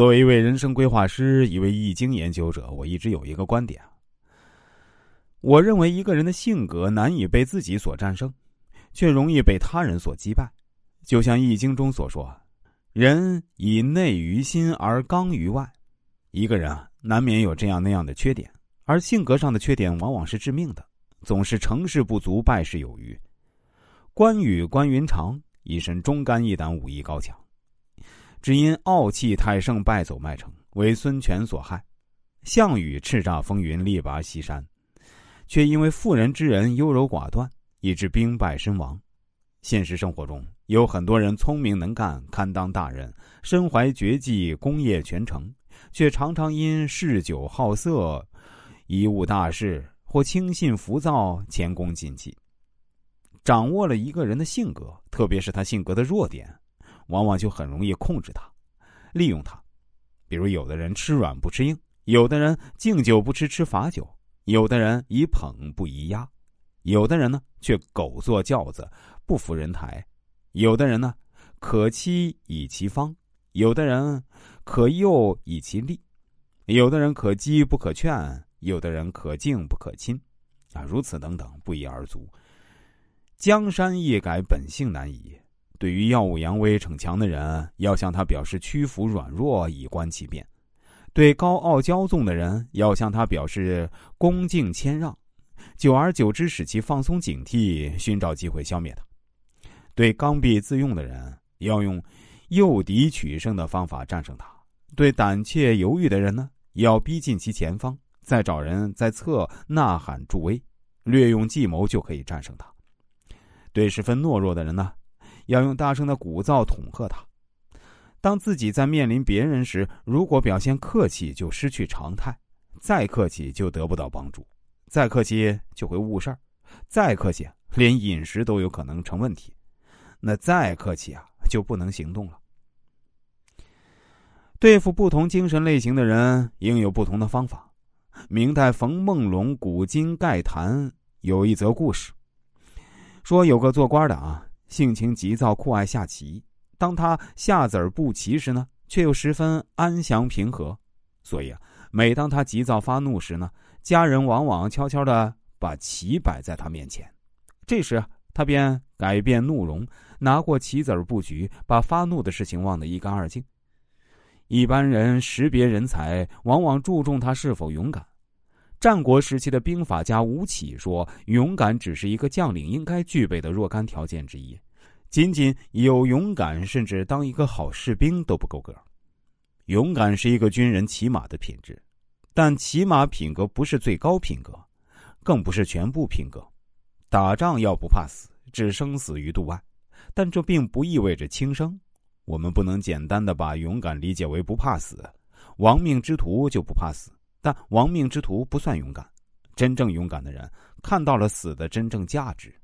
作为一位人生规划师，一位易经研究者，我一直有一个观点：我认为一个人的性格难以被自己所战胜，却容易被他人所击败。就像易经中所说：“人以内于心而刚于外。”一个人啊，难免有这样那样的缺点，而性格上的缺点往往是致命的，总是成事不足败事有余。关羽关云长一身忠肝义胆，武艺高强。只因傲气太盛，败走麦城，为孙权所害；项羽叱咤风云，力拔西山，却因为妇人之仁，优柔寡断，以致兵败身亡。现实生活中，有很多人聪明能干，堪当大人，身怀绝技，功业全成，却常常因嗜酒好色，贻误大事，或轻信浮躁，前功尽弃。掌握了一个人的性格，特别是他性格的弱点。往往就很容易控制他，利用他。比如，有的人吃软不吃硬，有的人敬酒不吃吃罚酒，有的人以捧不以压，有的人呢却狗坐轿子不服人抬，有的人呢可欺以其方，有的人可诱以其利，有的人可激不可劝，有的人可敬不可亲，啊，如此等等，不一而足。江山易改，本性难移。对于耀武扬威逞强的人，要向他表示屈服软弱，以观其变；对高傲骄纵的人，要向他表示恭敬谦让，久而久之使其放松警惕，寻找机会消灭他；对刚愎自用的人，要用诱敌取胜的方法战胜他；对胆怯犹豫的人呢，要逼近其前方，再找人在侧呐喊助威，略用计谋就可以战胜他；对十分懦弱的人呢。要用大声的鼓噪恐吓他。当自己在面临别人时，如果表现客气，就失去常态；再客气就得不到帮助；再客气就会误事儿；再客气连饮食都有可能成问题。那再客气啊，就不能行动了。对付不同精神类型的人，应有不同的方法。明代冯梦龙《古今概谈》有一则故事，说有个做官的啊。性情急躁，酷爱下棋。当他下子儿不齐时呢，却又十分安详平和。所以啊，每当他急躁发怒时呢，家人往往悄悄的把棋摆在他面前。这时他便改变怒容，拿过棋子儿布局，把发怒的事情忘得一干二净。一般人识别人才，往往注重他是否勇敢。战国时期的兵法家吴起说：“勇敢只是一个将领应该具备的若干条件之一，仅仅有勇敢，甚至当一个好士兵都不够格。勇敢是一个军人起码的品质，但起码品格不是最高品格，更不是全部品格。打仗要不怕死，置生死于度外，但这并不意味着轻生。我们不能简单的把勇敢理解为不怕死，亡命之徒就不怕死。”但亡命之徒不算勇敢，真正勇敢的人看到了死的真正价值。